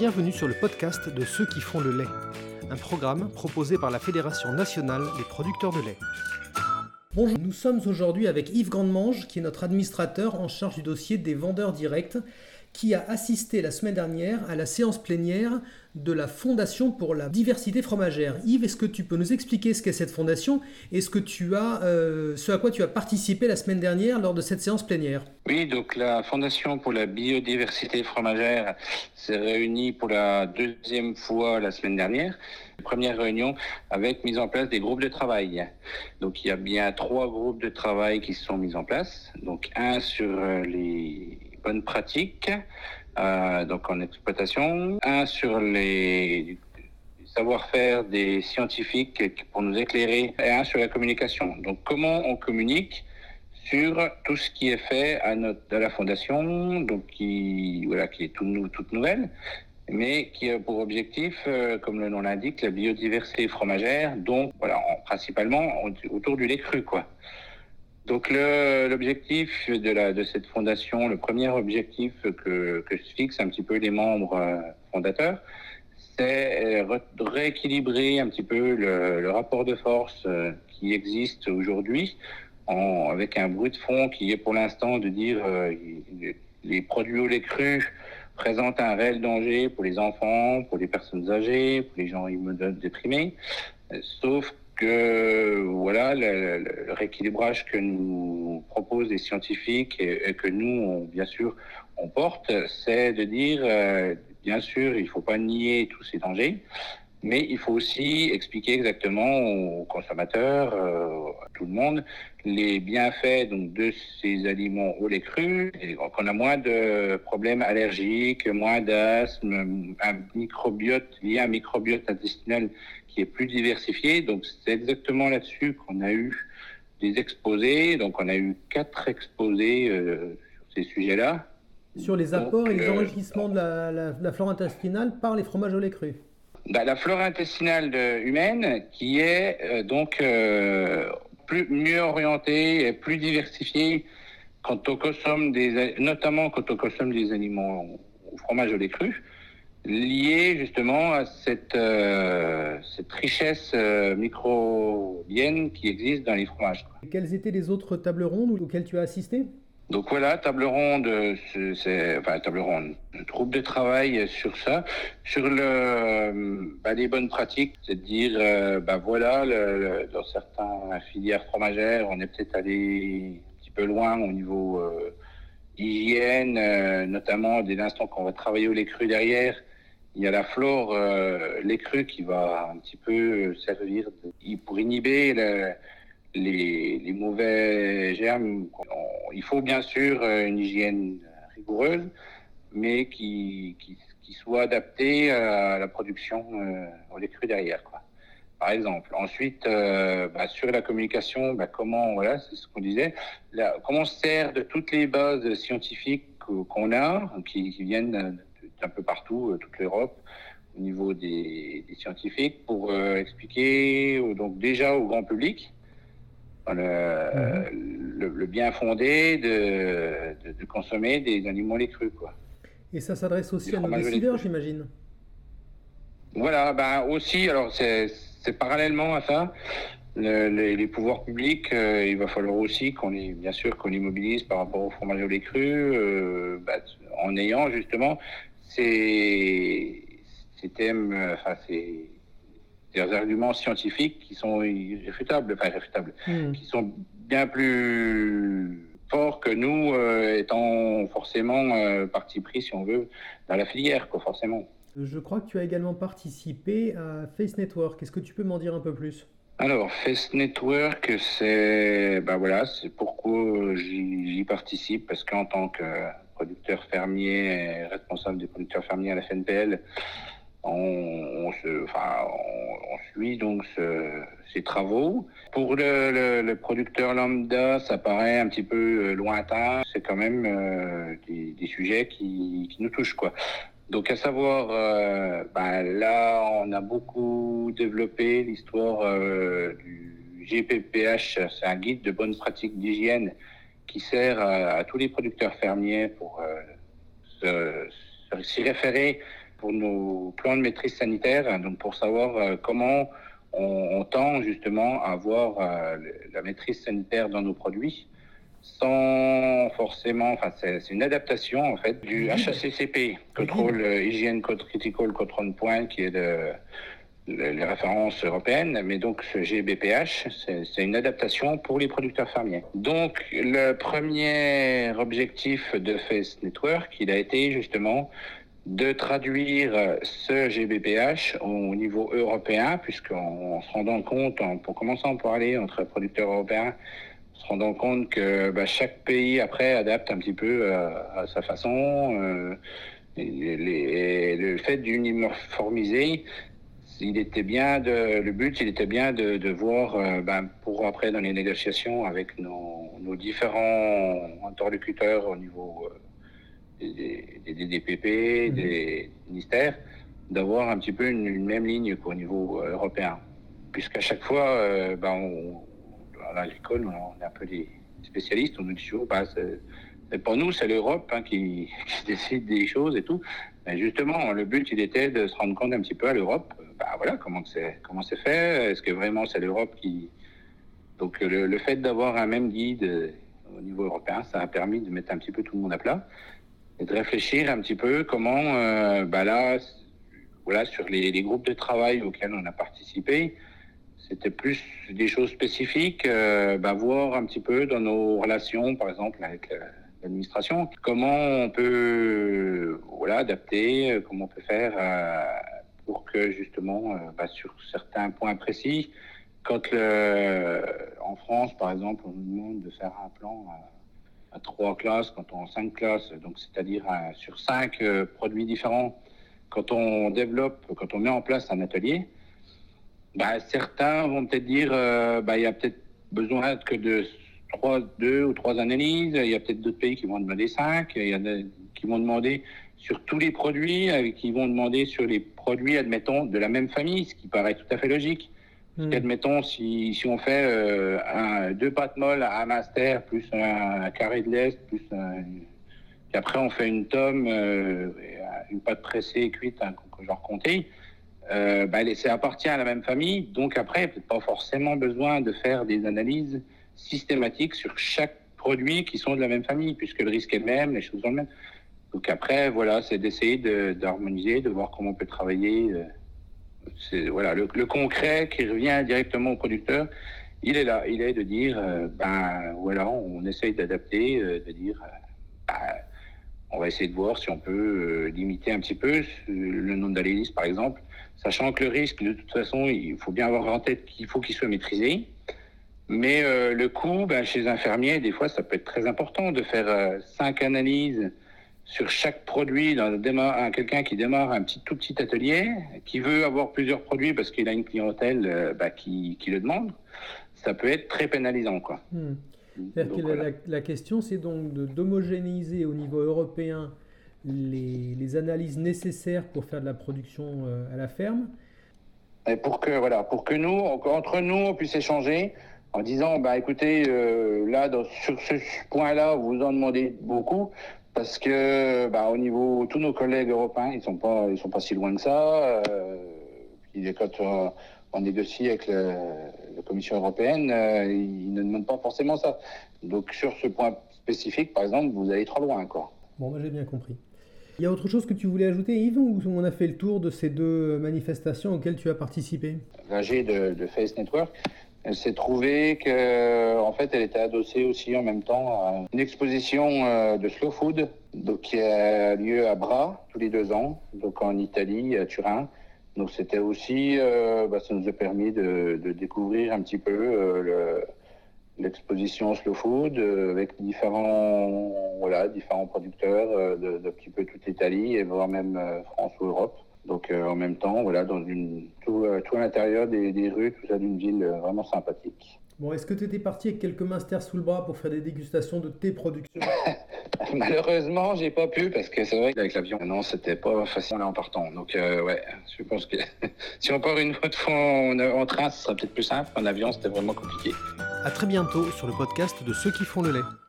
Bienvenue sur le podcast de ceux qui font le lait, un programme proposé par la Fédération nationale des producteurs de lait. Bonjour, nous sommes aujourd'hui avec Yves Grandemange, qui est notre administrateur en charge du dossier des vendeurs directs qui a assisté la semaine dernière à la séance plénière de la Fondation pour la diversité fromagère. Yves, est-ce que tu peux nous expliquer ce qu'est cette fondation et ce, que tu as, euh, ce à quoi tu as participé la semaine dernière lors de cette séance plénière? Oui, donc la Fondation pour la biodiversité fromagère s'est réunie pour la deuxième fois la semaine dernière. Première réunion avec mise en place des groupes de travail. Donc il y a bien trois groupes de travail qui sont mis en place. Donc un sur euh, les bonnes pratiques, euh, donc en exploitation, un sur les savoir-faire des scientifiques pour nous éclairer, et un sur la communication. Donc comment on communique sur tout ce qui est fait à, notre, à la fondation, donc qui, voilà, qui est tout, toute nouvelle, mais qui a pour objectif, euh, comme le nom l'indique, la biodiversité fromagère, donc voilà, principalement autour du lait cru, quoi. Donc l'objectif de, la, de cette fondation, le premier objectif que, que se fixent un petit peu les membres euh, fondateurs, c'est euh, rééquilibrer un petit peu le, rapport de force euh, qui existe aujourd'hui, avec un bruit de fond qui est pour l'instant de dire euh, les produits au lait cru présentent un réel danger pour les enfants, pour les personnes âgées, pour les gens déprimés, sauf que voilà le, rééquilibrage que nous proposent les scientifiques et, que nous, bien sûr, on porte, c'est de dire, euh, bien sûr, il ne faut pas nier tous ces dangers, mais il faut aussi expliquer exactement aux consommateurs, euh, à tout le monde, les bienfaits donc, de ces aliments au lait cru, et qu'on a moins de problèmes allergiques, moins d'asthme, un microbiote lié à un microbiote intestinal qui est plus diversifié. Donc c'est exactement là-dessus qu'on a eu des exposés. Donc on a eu quatre exposés euh, sur ces sujets-là. Sur les apports et les euh, enrichissements de la, flore intestinale par les fromages au lait cru. Bah, la flore intestinale humaine qui est euh, donc plus, mieux orientée et plus diversifiée quand on consomme des, notamment quand on consomme des aliments au fromage au lait cru lié justement à cette, euh, cette richesse euh, microbienne qui existe dans les fromages. Quelles étaient les autres tables rondes auxquelles tu as assisté? Donc voilà, table ronde, c'est enfin table ronde, groupe de travail sur ça, sur le bah, les bonnes pratiques, c'est de dire euh, bah voilà, le, dans certains filières fromagères, on est peut-être allé un petit peu loin au niveau euh, hygiène, notamment dès l'instant qu'on va travailler au lait cru derrière, il y a la flore, euh, les crues qui va un petit peu servir pour inhiber les, mauvais germes. il faut bien sûr euh, une hygiène rigoureuse, mais qui, soit adaptée à la production euh, au lait derrière. Quoi. Par exemple. Ensuite, bah, sur la communication, bah, comment, voilà, c'est ce qu'on disait, comment on sert de toutes les bases scientifiques qu'on a, qui, qui viennent un peu partout, euh, toute l'Europe, au niveau des, scientifiques, pour euh, expliquer donc déjà au grand public mhm. le, bien fondé de, de, consommer des animaux les crus. Quoi. Et ça s'adresse aussi à nos décideurs, j'imagine Voilà, ben aussi, alors c'est parallèlement à ça. les, pouvoirs publics, euh, il va falloir aussi qu'on les, bien sûr, qu'on les mobilise par rapport au fromage au lait cru, ben, en ayant justement ces, thèmes, euh, enfin, ces, arguments scientifiques qui sont irréfutables, enfin irréfutables, hmm. qui sont bien plus forts que nous, euh, étant forcément euh, parti pris, si on veut, dans la filière, quoi, forcément. Je crois que tu as également participé à Face Network. Est-ce que tu peux m'en dire un peu plus? Alors, Face Network, c'est ben voilà, c'est pourquoi j'y participe parce qu'en tant que producteur fermier responsable des producteurs fermiers à la FNPL, on, se, enfin, on, suit donc ces travaux. Pour le, producteur lambda, ça paraît un petit peu lointain. C'est quand même euh, des, sujets qui, nous touchent, quoi. Donc, à savoir, euh, ben, là, on a beaucoup développé l'histoire euh, du GPPH. C'est un guide de bonnes pratiques d'hygiène qui sert à, tous les producteurs fermiers pour euh, s'y référer pour nos plans de maîtrise sanitaire, donc pour savoir comment on, tend justement à avoir la maîtrise sanitaire dans nos produits sans forcément, enfin c'est une adaptation en fait du HACCP, Control Hygiene Code Critical Control Point, qui est de, les références européennes, mais donc ce GBPH, c'est une adaptation pour les producteurs fermiers. Donc le premier objectif de Face Network, il a été justement de traduire ce GBPH au niveau européen, puisqu'on se rendant compte, en, pour commencer à parler entre producteurs européens, se rendant compte que bah, chaque pays après adapte un petit peu euh, à, sa façon. Euh, le fait d'uniformiser, il était bien le but, il était bien de, voir, euh, ben, pour après dans les négociations avec nos, nos différents interlocuteurs au niveau euh, des, des, DPP, mhm. des ministères, d'avoir un petit peu une, même ligne qu'au niveau euh, européen. Puisqu'à chaque fois, ben, on, à l'agricole, on est un peu des spécialistes, on nous dit toujours, ben, pour nous, c'est l'Europe hein, qui, qui, décide des choses et tout. Mais justement, le but, il était de se rendre compte un petit peu à l'Europe bah voilà, comment c'est comment c'est fait Est-ce que vraiment c'est l'Europe qui donc le, fait d'avoir un même guide euh, au niveau européen, ça a permis de mettre un petit peu tout le monde à plat et de réfléchir un petit peu comment euh, bah là voilà sur les, groupes de travail auxquels on a participé, c'était plus des choses spécifiques, euh, bah, voir un petit peu dans nos relations, par exemple avec l'administration, comment on peut voilà adapter, comment on peut faire pour que justement, euh, bah, sur certains points précis, quand en France, par exemple, on nous demande de faire un plan à, trois classes, quand on a cinq classes, donc c'est-à-dire sur cinq euh, produits différents, quand on développe, quand on met en place un atelier, bah, certains vont peut-être dire, euh, bah, il y a peut-être besoin que de trois, deux ou trois analyses. Il y a peut-être d'autres pays qui vont demander cinq. Qui vont demander sur tous les produits, euh, qui vont demander sur les produits, admettons, de la même famille, ce qui paraît tout à fait logique. Hmm. Admettons, si, si on fait euh, un, deux pâtes molles à un master, plus un, carré de l'Est, plus un, puis après on fait une tome, euh, une pâte pressée cuite, hein, genre comté, euh, bah, ça appartient à la même famille, donc après, peut-être pas forcément besoin de faire des analyses systématiques sur chaque produit qui sont de la même famille, puisque le risque est le même, les choses sont les mêmes. Donc après, voilà, c'est d'essayer d'harmoniser, de, voir comment on peut travailler. Euh, voilà, le, concret qui revient directement au producteur, il est là, il est de dire, euh, ben voilà, on essaye d'adapter, euh, de dire, ben, on va essayer de voir si on peut limiter un petit peu le nombre d'analyses, par exemple, sachant que le risque, de toute façon, il faut bien avoir en tête qu'il faut qu'il soit maîtrisé. Mais le coût, ben, chez un fermier, des fois, ça peut être très important de faire cinq analyses sur chaque produit, quelqu'un qui démarre un petit, tout petit atelier, qui veut avoir plusieurs produits parce qu'il a une clientèle euh, bah, qui, qui, le demande, ça peut être très pénalisant. Quoi. Hmm. la, question, c'est donc d'homogénéiser au niveau européen les, les, analyses nécessaires pour faire de la production euh, à la ferme. Et pour que, voilà, pour que nous, entre nous, on puisse échanger en disant, bah, écoutez, euh, là, sur ce point-là, vous en demandez beaucoup, parce que bah, au niveau tous nos collègues européens ils sont pas ils sont pas si loin que ça euh, puis quand euh, on, négocie avec la Commission européenne euh, ils ne demandent pas forcément ça. Donc sur ce point spécifique par exemple vous allez trop loin quoi. Bon j'ai bien compris. Il y a autre chose que tu voulais ajouter Yves ou on a fait le tour de ces deux manifestations auxquelles tu as participé? l'AG de, de Face Network elle s'est trouvée que, en fait, elle était adossée aussi en même temps à une exposition euh, de slow food, donc qui a lieu à Bras tous les deux ans, donc en Italie, à Turin. Donc c'était aussi, euh, bah, ça nous a permis de, de découvrir un petit peu euh, l'exposition slow food avec différents, voilà, différents producteurs de, de petit peu toute l'Italie et voire même France ou Europe. Donc euh, en même temps, voilà, dans une, tout, euh, tout à l'intérieur des, des, rues, tout ça d'une ville euh, vraiment sympathique. Bon, est-ce que tu étais parti avec quelques masters sous le bras pour faire des dégustations de tes productions Malheureusement, j'ai pas pu parce que c'est vrai qu'avec l'avion, non, c'était pas facile en partant. Donc ouais, je pense que si on part une autre fois en, en train, ce serait peut-être plus simple. En avion, c'était vraiment compliqué. À très bientôt sur le podcast de ceux qui font le lait.